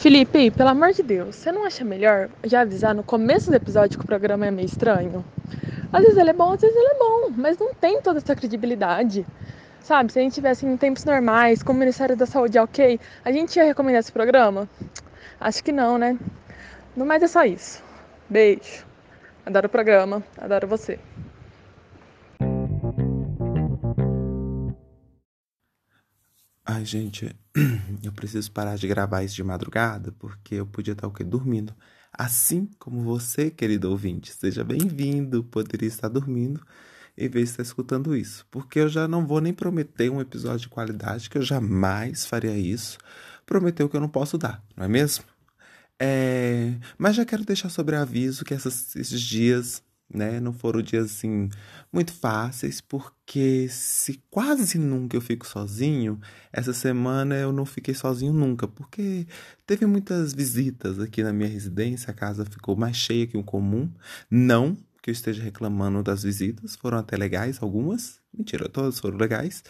Felipe, pelo amor de Deus, você não acha melhor já avisar no começo do episódio que o programa é meio estranho? Às vezes ele é bom, às vezes ele é bom, mas não tem toda essa credibilidade. Sabe, se a gente tivesse em tempos normais, com o Ministério da Saúde ok, a gente ia recomendar esse programa? Acho que não, né? No mais é só isso. Beijo. Adoro o programa, adoro você. Ai, gente, eu preciso parar de gravar isso de madrugada, porque eu podia estar o quê? Dormindo. Assim como você, querido ouvinte. Seja bem-vindo. Poderia estar dormindo em vez de estar escutando isso. Porque eu já não vou nem prometer um episódio de qualidade, que eu jamais faria isso. Prometeu que eu não posso dar, não é mesmo? É... Mas já quero deixar sobre aviso que essas, esses dias né? Não foram dias assim muito fáceis, porque se quase nunca eu fico sozinho, essa semana eu não fiquei sozinho nunca, porque teve muitas visitas aqui na minha residência, a casa ficou mais cheia que o comum. Não que eu esteja reclamando das visitas, foram até legais algumas. Mentira, todas foram legais.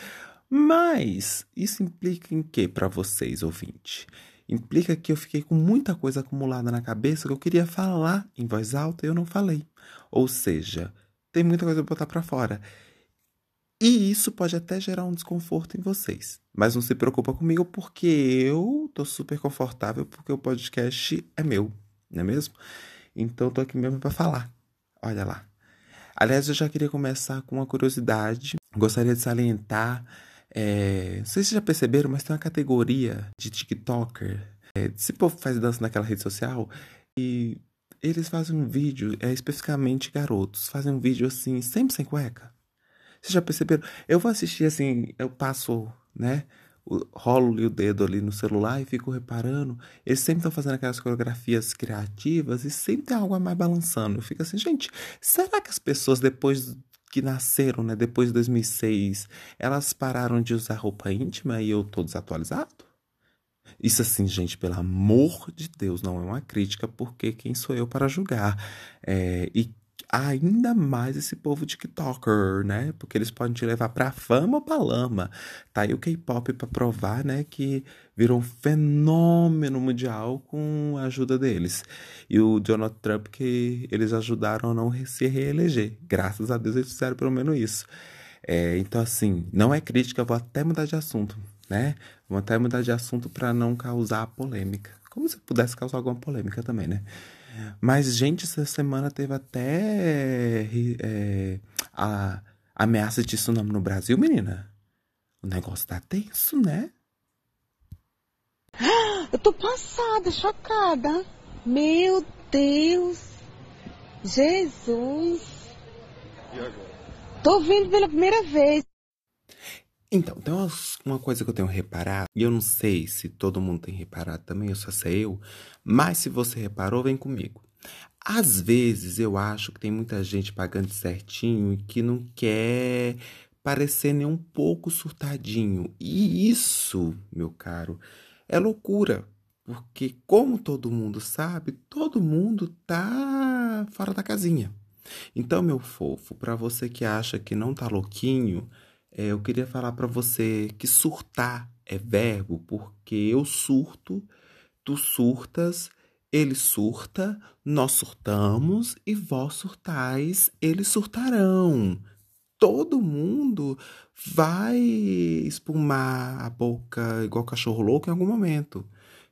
Mas isso implica em que para vocês, ouvinte? Implica que eu fiquei com muita coisa acumulada na cabeça que eu queria falar em voz alta e eu não falei. Ou seja, tem muita coisa para botar para fora. E isso pode até gerar um desconforto em vocês. Mas não se preocupa comigo porque eu tô super confortável porque o podcast é meu, não é mesmo? Então eu tô aqui mesmo para falar. Olha lá. Aliás, eu já queria começar com uma curiosidade. Gostaria de salientar. É, não sei se já perceberam, mas tem uma categoria de TikToker. É, esse povo faz dança naquela rede social e eles fazem um vídeo, é especificamente garotos, fazem um vídeo assim, sempre sem cueca. Vocês já perceberam? Eu vou assistir assim, eu passo, né? Rolo o dedo ali no celular e fico reparando. Eles sempre estão fazendo aquelas coreografias criativas e sempre tem algo a mais balançando. Eu fico assim, gente, será que as pessoas depois que nasceram, né, depois de 2006, elas pararam de usar roupa íntima e eu tô desatualizado? Isso assim, gente, pelo amor de Deus, não é uma crítica, porque quem sou eu para julgar? É, e ainda mais esse povo TikToker, né? Porque eles podem te levar pra fama ou pra lama. Tá aí o K-pop pra provar, né? Que virou um fenômeno mundial com a ajuda deles. E o Donald Trump, que eles ajudaram a não se reeleger. Graças a Deus eles fizeram pelo menos isso. É, então, assim, não é crítica, vou até mudar de assunto né? Vamos até mudar de assunto para não causar polêmica. Como se pudesse causar alguma polêmica também, né? Mas, gente, essa semana teve até é, a ameaça de tsunami no Brasil, menina. O negócio tá tenso, né? Eu tô passada, chocada. Meu Deus. Jesus. E agora? Tô vendo pela primeira vez. Então, tem uma, coisa que eu tenho reparado, e eu não sei se todo mundo tem reparado também, eu só sei eu, mas se você reparou, vem comigo. Às vezes eu acho que tem muita gente pagando certinho e que não quer parecer nem um pouco surtadinho. E isso, meu caro, é loucura. Porque, como todo mundo sabe, todo mundo tá fora da casinha. Então, meu fofo, para você que acha que não tá louquinho, é, eu queria falar para você que surtar é verbo, porque eu surto, tu surtas, ele surta, nós surtamos e vós surtais, eles surtarão. Todo mundo vai espumar a boca igual cachorro louco em algum momento,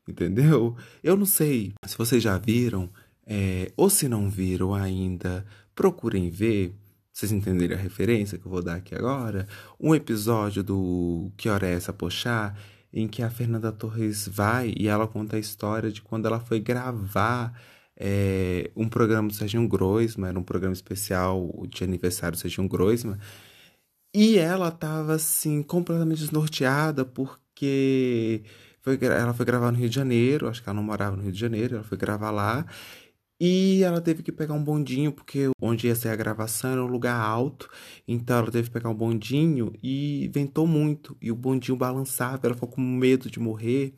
entendeu? Eu não sei se vocês já viram, é, ou se não viram ainda, procurem ver vocês entenderem a referência que eu vou dar aqui agora, um episódio do Que Hora é Essa Pochá, em que a Fernanda Torres vai e ela conta a história de quando ela foi gravar é, um programa do Serginho Groisman, era um programa especial de aniversário do Serginho Groisman, e ela tava assim, completamente desnorteada, porque ela foi gravar no Rio de Janeiro, acho que ela não morava no Rio de Janeiro, ela foi gravar lá, e ela teve que pegar um bondinho, porque onde ia ser a gravação era um lugar alto. Então ela teve que pegar um bondinho e ventou muito. E o bondinho balançava, ela ficou com medo de morrer,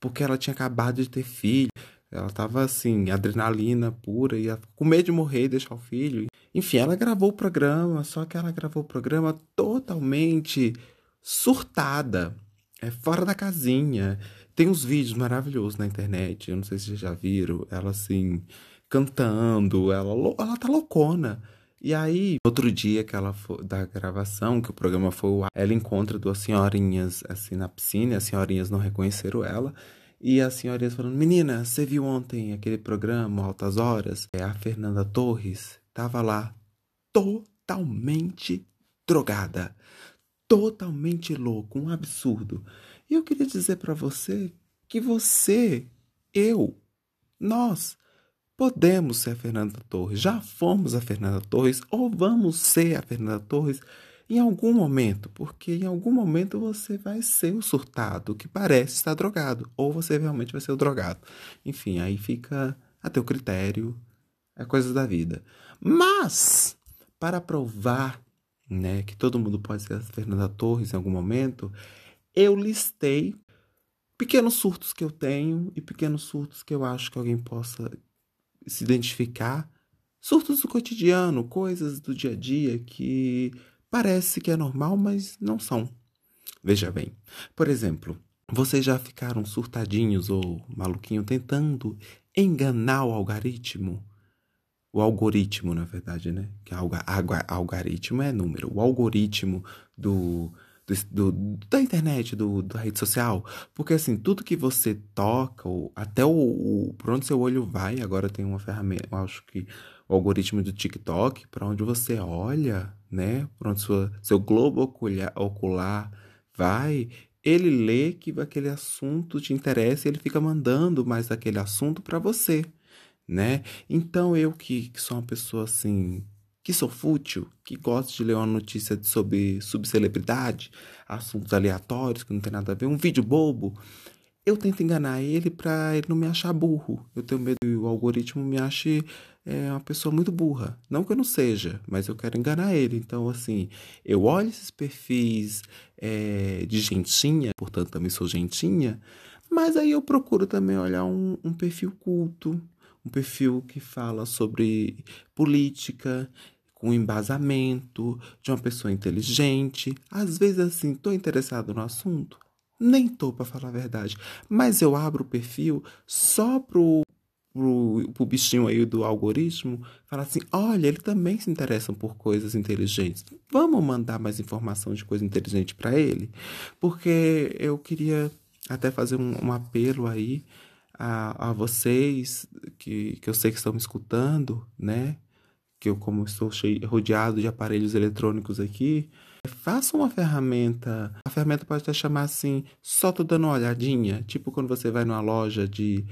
porque ela tinha acabado de ter filho. Ela tava assim, adrenalina pura, e com medo de morrer e deixar o filho. Enfim, ela gravou o programa, só que ela gravou o programa totalmente surtada, é fora da casinha. Tem uns vídeos maravilhosos na internet, eu não sei se vocês já viram, ela assim, cantando, ela, ela tá loucona. E aí, outro dia que ela da gravação, que o programa foi o ela encontra duas senhorinhas assim na piscina, as senhorinhas não reconheceram ela. E as senhorinhas falando: Menina, você viu ontem aquele programa, Altas Horas? É, a Fernanda Torres tava lá totalmente drogada, totalmente louco, um absurdo. E eu queria dizer para você que você, eu, nós podemos ser a Fernanda Torres, já fomos a Fernanda Torres ou vamos ser a Fernanda Torres em algum momento, porque em algum momento você vai ser o surtado que parece estar drogado, ou você realmente vai ser o drogado. Enfim, aí fica a teu critério, é coisa da vida. Mas, para provar né, que todo mundo pode ser a Fernanda Torres em algum momento, eu listei pequenos surtos que eu tenho e pequenos surtos que eu acho que alguém possa se identificar. Surtos do cotidiano, coisas do dia a dia que Parece que é normal, mas não são. Veja bem, por exemplo, vocês já ficaram surtadinhos ou maluquinho tentando enganar o algoritmo? O algoritmo, na verdade, né? Que alga, alga, algoritmo é número. O algoritmo do, do, da internet, do, da rede social. Porque, assim, tudo que você toca, ou, até o, o, por onde seu olho vai, agora tem uma ferramenta, eu acho que o algoritmo do TikTok, para onde você olha, né? Para onde sua, seu globo ocular, ocular vai, ele lê que aquele assunto te interessa e ele fica mandando mais aquele assunto para você, né? Então eu que, que, sou uma pessoa assim, que sou fútil, que gosto de ler uma notícia sobre subcelebridade, assuntos aleatórios que não tem nada a ver, um vídeo bobo, eu tento enganar ele para ele não me achar burro. Eu tenho medo que o algoritmo me ache é, uma pessoa muito burra. Não que eu não seja, mas eu quero enganar ele. Então, assim, eu olho esses perfis é, de gentinha, portanto também sou gentinha, mas aí eu procuro também olhar um, um perfil culto, um perfil que fala sobre política, com embasamento, de uma pessoa inteligente. Às vezes, assim, estou interessado no assunto, nem tô para falar a verdade, mas eu abro o perfil só pro pro, pro bichinho aí do algoritmo, falar assim: olha, ele também se interessa por coisas inteligentes. Vamos mandar mais informação de coisa inteligente para ele? Porque eu queria até fazer um, um apelo aí a, a vocês que, que eu sei que estão me escutando, né? Que eu, como estou cheio, rodeado de aparelhos eletrônicos aqui, Faça uma ferramenta. A ferramenta pode até chamar assim, só tô dando uma olhadinha. Tipo quando você vai numa loja de.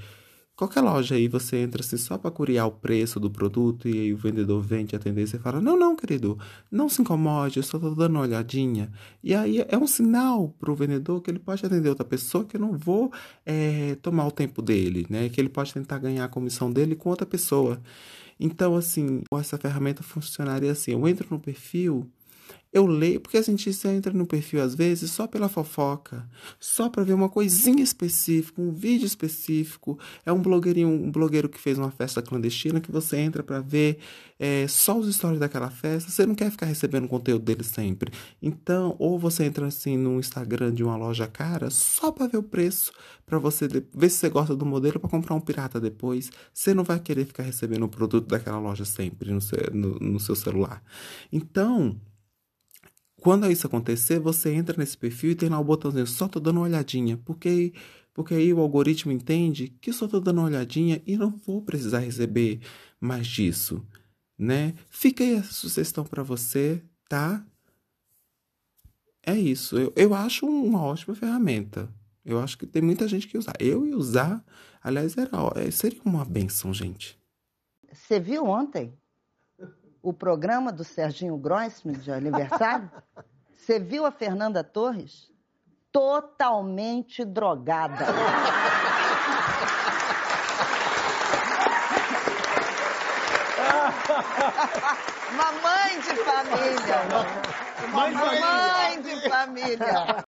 Qualquer loja aí, você entra assim só para curiar o preço do produto e aí o vendedor vem te atender e você fala: Não, não, querido, não se incomode, eu só tô dando uma olhadinha. E aí é um sinal pro vendedor que ele pode atender outra pessoa que eu não vou é, tomar o tempo dele, né? Que ele pode tentar ganhar a comissão dele com outra pessoa. Então, assim, essa ferramenta funcionaria assim: eu entro no perfil eu leio, porque a gente entra no perfil às vezes só pela fofoca, só para ver uma coisinha específica, um vídeo específico. É um blogueirinho, um blogueiro que fez uma festa clandestina que você entra para ver é, só os stories daquela festa. Você não quer ficar recebendo conteúdo dele sempre. Então, ou você entra assim no Instagram de uma loja cara só para ver o preço, para você ver se você gosta do modelo para comprar um pirata depois. Você não vai querer ficar recebendo o produto daquela loja sempre no seu, no, no seu celular. Então quando isso acontecer, você entra nesse perfil e tem lá o botãozinho, só tô dando uma olhadinha, porque porque aí o algoritmo entende que só tô dando uma olhadinha e não vou precisar receber mais disso, né? Fica aí a sugestão para você, tá? É isso. Eu, eu acho uma ótima ferramenta. Eu acho que tem muita gente que usa. Eu ia usar, aliás, era, seria uma benção, gente. Você viu ontem? O programa do Serginho Grossman de aniversário, você viu a Fernanda Torres? Totalmente drogada. Mamãe de família. Mamãe de família.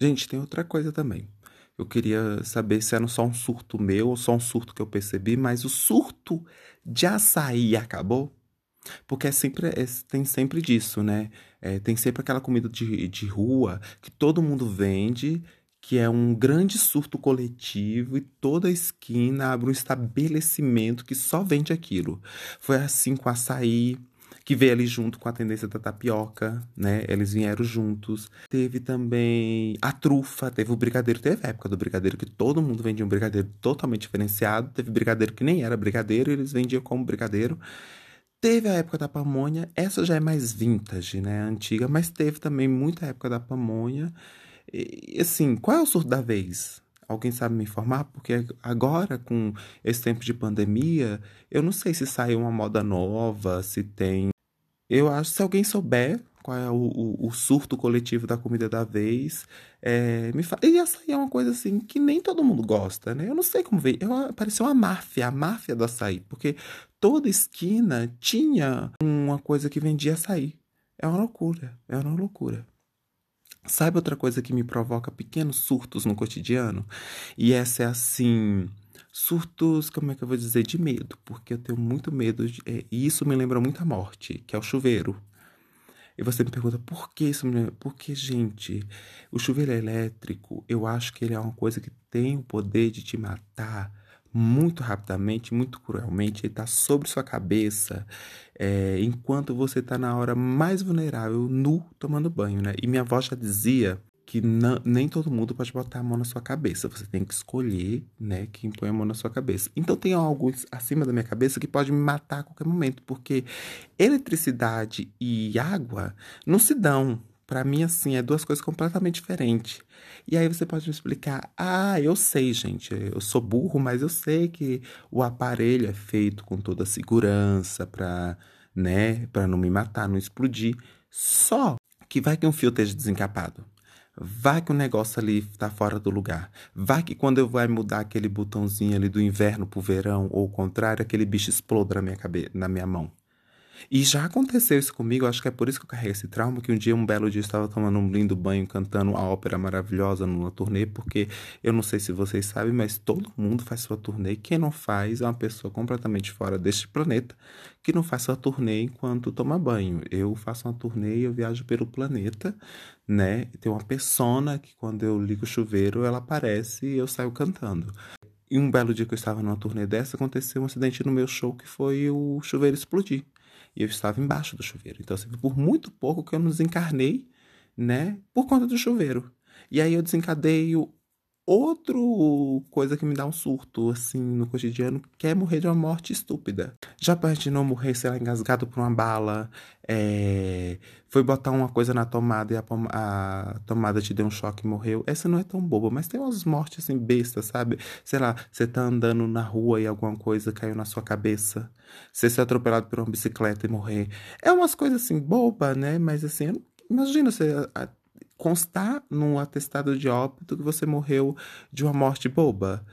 Gente, tem outra coisa também. Eu queria saber se era só um surto meu ou só um surto que eu percebi, mas o surto de açaí acabou? Porque é sempre, é, tem sempre disso, né? É, tem sempre aquela comida de, de rua que todo mundo vende, que é um grande surto coletivo e toda esquina abre um estabelecimento que só vende aquilo. Foi assim com açaí, que veio ali junto com a tendência da tapioca, né? Eles vieram juntos. Teve também a trufa, teve o brigadeiro, teve a época do brigadeiro que todo mundo vendia um brigadeiro totalmente diferenciado, teve brigadeiro que nem era brigadeiro, eles vendiam como brigadeiro. Teve a época da pamonha, essa já é mais vintage, né? Antiga, mas teve também muita época da pamonha. E, assim, qual é o surto da vez? Alguém sabe me informar? Porque agora, com esse tempo de pandemia, eu não sei se saiu uma moda nova, se tem. Eu acho, se alguém souber qual é o, o, o surto coletivo da comida da vez, é, me fala. E açaí é uma coisa assim que nem todo mundo gosta, né? Eu não sei como veio. Eu, pareceu uma máfia, a máfia do açaí, porque toda esquina tinha uma coisa que vendia açaí. É uma loucura, é uma loucura. Sabe outra coisa que me provoca pequenos surtos no cotidiano? E essa é assim. Surtos, como é que eu vou dizer? De medo, porque eu tenho muito medo, de, é, e isso me lembra muito a morte, que é o chuveiro. E você me pergunta, por que isso me? Porque, gente, o chuveiro elétrico, eu acho que ele é uma coisa que tem o poder de te matar muito rapidamente, muito cruelmente, ele está sobre sua cabeça, é, enquanto você está na hora mais vulnerável, nu, tomando banho, né? E minha avó já dizia que não, nem todo mundo pode botar a mão na sua cabeça. Você tem que escolher, né, quem põe a mão na sua cabeça. Então tem algo acima da minha cabeça que pode me matar a qualquer momento, porque eletricidade e água não se dão. Para mim, assim, é duas coisas completamente diferentes. E aí você pode me explicar: ah, eu sei, gente, eu sou burro, mas eu sei que o aparelho é feito com toda a segurança para, né, para não me matar, não explodir. Só que vai que um fio esteja desencapado. Vai que o negócio ali está fora do lugar. Vai que quando eu vou mudar aquele botãozinho ali do inverno pro verão, ou o contrário, aquele bicho exploda na minha, cabeça, na minha mão. E já aconteceu isso comigo, acho que é por isso que eu carrego esse trauma, que um dia, um belo dia, eu estava tomando um lindo banho, cantando a ópera maravilhosa numa turnê, porque eu não sei se vocês sabem, mas todo mundo faz sua turnê. Quem não faz é uma pessoa completamente fora deste planeta, que não faz sua turnê enquanto toma banho. Eu faço uma turnê e eu viajo pelo planeta, né? Tem uma persona que quando eu ligo o chuveiro, ela aparece e eu saio cantando. E um belo dia que eu estava numa turnê dessa, aconteceu um acidente no meu show que foi o chuveiro explodir e eu estava embaixo do chuveiro. Então, assim, por muito pouco que eu não desencarnei, né, por conta do chuveiro. E aí eu desencadeio outro coisa que me dá um surto, assim, no cotidiano, que é morrer de uma morte estúpida. Já não morrer, sei lá, engasgado por uma bala, é... foi botar uma coisa na tomada e a, a, tomada te deu um choque e morreu. Essa não é tão boba, mas tem umas mortes, assim, bestas, sabe? Sei lá, você tá andando na rua e alguma coisa caiu na sua cabeça. Você ser atropelado por uma bicicleta e morrer. É umas coisas, assim, boba, né? Mas, assim, imagina você constar num atestado de óbito que você morreu de uma morte boba.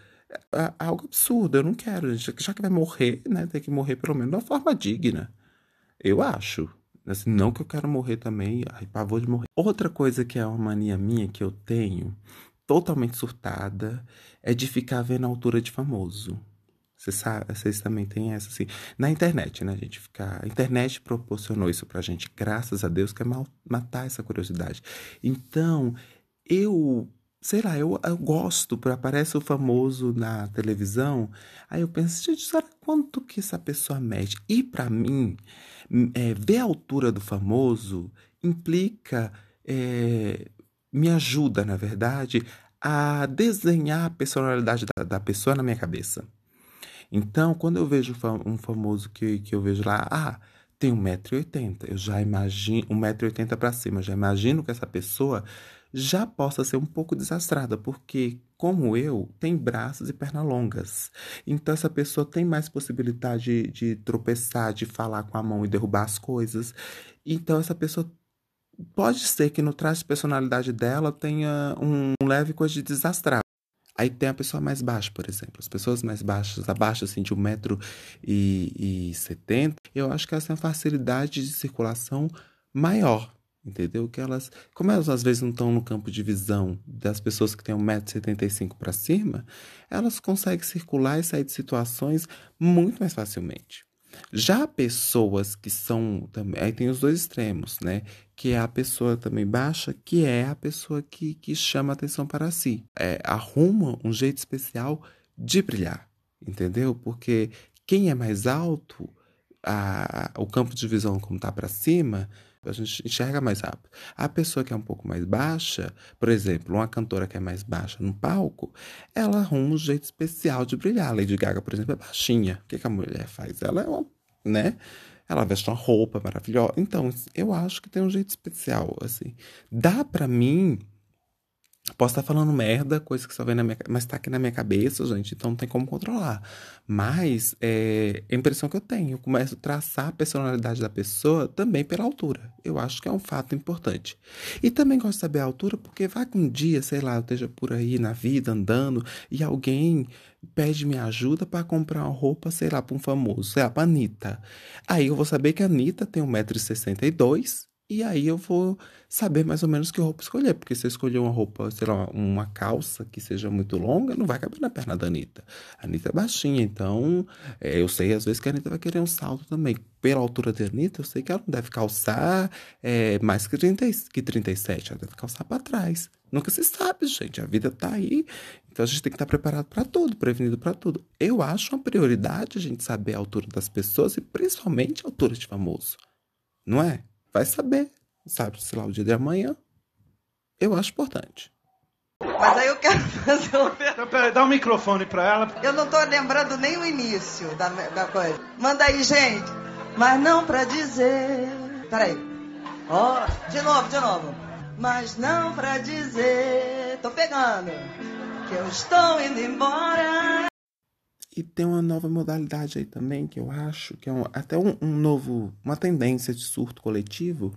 É, é algo absurdo, eu não quero. Já que vai morrer, né? Tem que morrer pelo menos de uma forma digna. Eu acho. Assim, não que eu quero morrer também, ai, pavor de morrer. Outra coisa que é uma mania minha que eu tenho, totalmente surtada, é de ficar vendo a altura de famoso. Vocês, sabe, vocês também têm essa, assim. Na internet, né, a gente ficar. A internet proporcionou isso pra gente, graças a Deus, que é mal, matar essa curiosidade. Então, eu. Sei lá, eu, eu gosto, aparece o famoso na televisão, aí eu penso, gente, será quanto que essa pessoa mede? E para mim, é, ver a altura do famoso implica, é, me ajuda, na verdade, a desenhar a personalidade da, da pessoa na minha cabeça. Então, quando eu vejo um famoso que, que eu vejo lá, ah, tem 1,80m, eu já imagino, 1,80m para cima, já imagino que essa pessoa já possa ser um pouco desastrada, porque, como eu, tem braços e pernas longas. Então, essa pessoa tem mais possibilidade de, de tropeçar, de falar com a mão e derrubar as coisas. Então, essa pessoa pode ser que no traço de personalidade dela tenha um leve coisa de desastrar. Aí tem a pessoa mais baixa, por exemplo. As pessoas mais baixas, abaixo assim, de 1,70m, eu acho que elas têm uma facilidade de circulação maior. Entendeu? Que elas, como elas às vezes não estão no campo de visão das pessoas que têm 1,75m para cima, elas conseguem circular e sair de situações muito mais facilmente. Já pessoas que são também, aí tem os dois extremos, né? Que é a pessoa também baixa, que é a pessoa que, que chama atenção para si. É, arruma um jeito especial de brilhar, entendeu? Porque quem é mais alto, a, o campo de visão como está para cima, a gente enxerga mais rápido. A pessoa que é um pouco mais baixa, por exemplo, uma cantora que é mais baixa no palco, ela arruma um jeito especial de brilhar. A Lady Gaga, por exemplo, é baixinha. O que, que a mulher faz? Ela é uma, né? Ela veste uma roupa maravilhosa. Então, eu acho que tem um jeito especial, assim. Dá para mim Posso estar falando merda, coisa que só vem na minha mas tá aqui na minha cabeça, gente, então não tem como controlar. Mas é a impressão que eu tenho. Eu começo a traçar a personalidade da pessoa também pela altura. Eu acho que é um fato importante. E também gosto de saber a altura, porque vai que um dia, sei lá, eu esteja por aí na vida andando e alguém pede minha ajuda para comprar uma roupa, sei lá, para um famoso, sei lá, pra Anitta. Aí eu vou saber que a Anitta tem 1,62m e aí eu vou saber mais ou menos que roupa escolher. Porque se eu escolher uma roupa, sei lá, uma calça que seja muito longa, não vai caber na perna da Anitta. A Anitta é baixinha, então é, eu sei às vezes que a Anitta vai querer um salto também. Pela altura da Anitta, eu sei que ela não deve calçar é, mais que, 30, que 37, ela deve calçar para trás. Nunca se sabe, gente. A vida tá aí. Então a gente tem que estar preparado para tudo, prevenido para tudo. Eu acho uma prioridade a gente saber a altura das pessoas e principalmente a altura de famoso. Não é? Vai saber, sabe, sei lá, o dia de amanhã. Eu acho importante. Mas aí eu quero fazer uma pergunta. Então, peraí, dá um microfone pra ela. Eu não tô lembrando nem o início da, da coisa. Manda aí, gente. Mas não pra dizer. Peraí. Ó, oh, de novo, de novo. Mas não pra dizer. Tô pegando. Que eu estou indo embora. E tem uma nova modalidade aí também, que eu acho que é um, até um, um, novo, uma tendência de surto coletivo,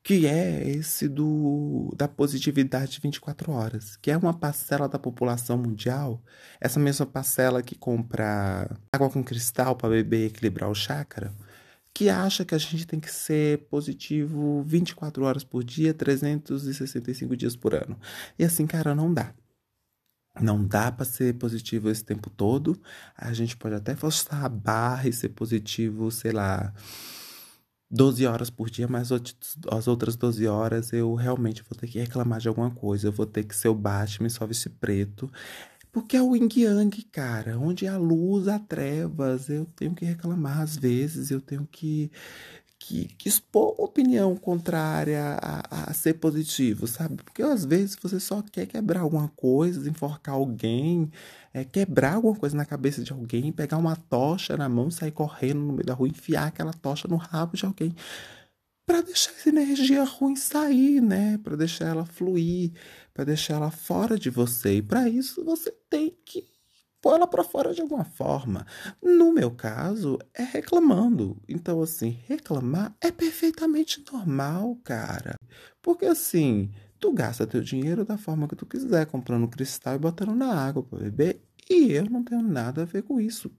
que é esse do da positividade de 24 horas, que é uma parcela da população mundial, essa mesma parcela que compra água com cristal para beber e equilibrar o chakra, que acha que a gente tem que ser positivo 24 horas por dia, 365 dias por ano. E assim, cara, não dá. Não dá para ser positivo esse tempo todo. A gente pode até forçar a barra e ser positivo, sei lá, 12 horas por dia, mas as outras 12 horas eu realmente vou ter que reclamar de alguma coisa. Eu vou ter que ser o Batman só veste preto. Porque é o yin yang, cara. Onde há luz, há trevas. Eu tenho que reclamar às vezes. Eu tenho que que, que expor opinião contrária a, a, ser positivo, sabe? Porque às vezes você só quer quebrar alguma coisa, enforcar alguém, é, quebrar alguma coisa na cabeça de alguém, pegar uma tocha na mão, sair correndo no meio da rua, enfiar aquela tocha no rabo de alguém para deixar essa energia ruim sair, né? Para deixar ela fluir, para deixar ela fora de você. E para isso você tem que pôr ela para fora de alguma forma. No meu caso, é reclamando. Então, assim, reclamar é perfeitamente normal, cara. Porque assim, tu gasta teu dinheiro da forma que tu quiser, comprando cristal e botando na água para beber, e eu não tenho nada a ver com isso.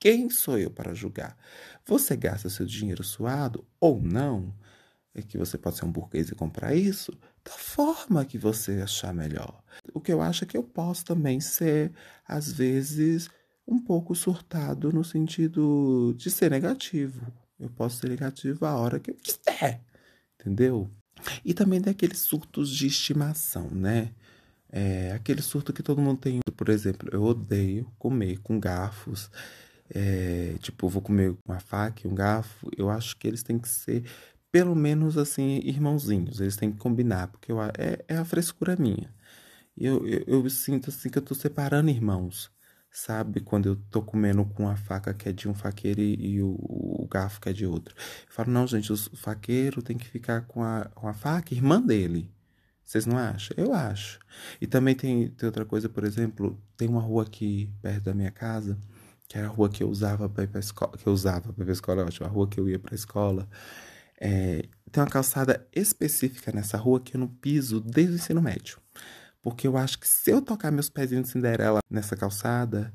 Quem sou eu para julgar? Você gasta seu dinheiro suado ou não? É que você pode ser um burguês e comprar isso da forma que você achar melhor. O que eu acho é que eu posso também ser, às vezes, um pouco surtado no sentido de ser negativo. Eu posso ser negativo a hora que eu quiser, entendeu? E também daqueles surtos de estimação, né? É, aquele surto que todo mundo tem. Por exemplo, eu odeio comer com garfos. É, tipo, vou comer com uma faca e um garfo. Eu acho que eles têm que ser pelo menos assim, irmãozinhos. Eles têm que combinar, porque eu, é, é a frescura minha. Eu, eu, eu, sinto assim que eu tô separando irmãos. Sabe? Quando eu tô comendo com a faca que é de um faqueiro e, e o, o, garfo que é de outro. Eu falo, não, gente, o faqueiro tem que ficar com a, com a faca, irmã dele. Vocês não acham? Eu acho. E também tem, tem outra coisa, por exemplo, tem uma rua aqui perto da minha casa, que era a rua que eu usava para ir pra escola. Que eu usava para ir pra escola, acho, a rua que eu ia pra escola. É, tem uma calçada específica nessa rua que eu não piso desde o ensino médio. Porque eu acho que se eu tocar meus pezinhos de Cinderela nessa calçada,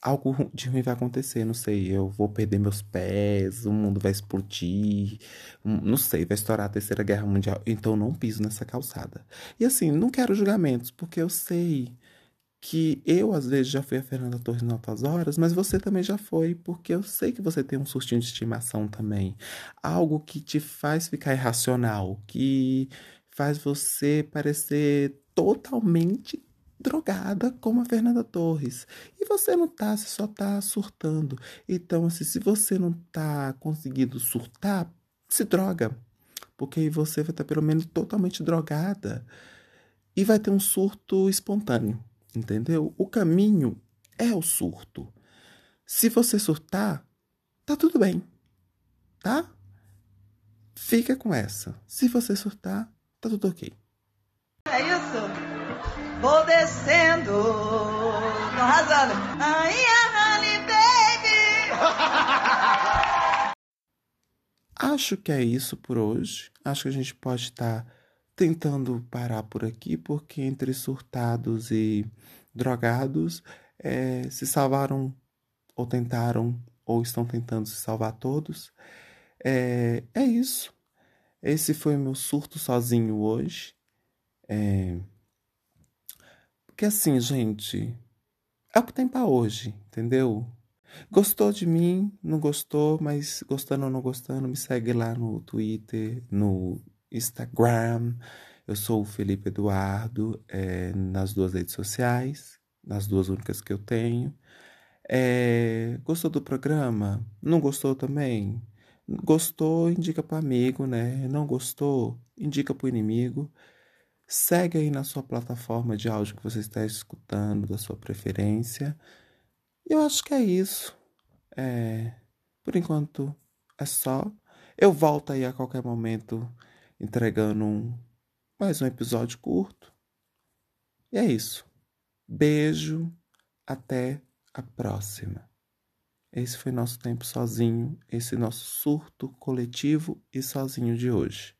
algo de ruim vai acontecer. Não sei, eu vou perder meus pés, o mundo vai explodir, não sei, vai estourar a Terceira Guerra Mundial. Então não piso nessa calçada. E assim, não quero julgamentos, porque eu sei que eu, às vezes, já fui a Fernanda Torres em altas horas, mas você também já foi, porque eu sei que você tem um sustinho de estimação também. Algo que te faz ficar irracional, que faz você parecer totalmente drogada como a Fernanda Torres. E você não tá, você só tá surtando. Então, assim, se você não tá conseguindo surtar, se droga. Porque aí você vai estar tá, pelo menos totalmente drogada. E vai ter um surto espontâneo entendeu? O caminho é o surto. Se você surtar, tá tudo bem, tá? Fica com essa. Se você surtar, tá tudo ok. É isso. Vou descendo, tô arrasando. Ai, honey, baby. Acho que é isso por hoje. Acho que a gente pode estar tá tentando parar por aqui, porque entre surtados e drogados é, se salvaram ou tentaram ou estão tentando se salvar todos. É, é isso. Esse foi meu surto sozinho hoje. É... Porque assim, gente, é o que tem para hoje, entendeu? Gostou de mim, não gostou, mas gostando ou não gostando, me segue lá no Twitter, no Instagram. Eu sou o Felipe Eduardo é, nas duas redes sociais, nas duas únicas que eu tenho. É, gostou do programa? Não gostou também? Gostou, indica para amigo, né? Não gostou, indica para o inimigo. Segue aí na sua plataforma de áudio que você está escutando, da sua preferência. Eu acho que é isso. É, por enquanto é só. Eu volto aí a qualquer momento entregando um, mais um episódio curto. E é isso. Beijo, até a próxima. Esse foi nosso tempo sozinho, esse nosso surto coletivo e sozinho de hoje.